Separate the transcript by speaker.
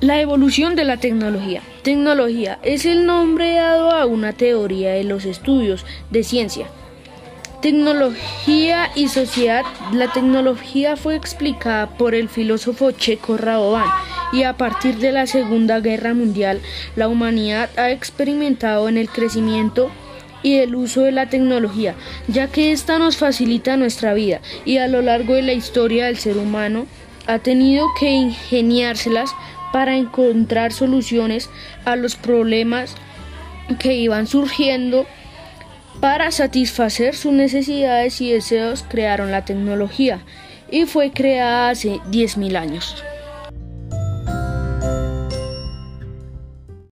Speaker 1: La evolución de la tecnología. Tecnología es el nombre dado a una teoría de los estudios de ciencia. Tecnología y sociedad. La tecnología fue explicada por el filósofo checo Raboban y a partir de la Segunda Guerra Mundial la humanidad ha experimentado en el crecimiento y el uso de la tecnología, ya que ésta nos facilita nuestra vida y a lo largo de la historia del ser humano ha tenido que ingeniárselas para encontrar soluciones a los problemas que iban surgiendo para satisfacer sus necesidades y deseos crearon la tecnología y fue creada hace 10.000 años.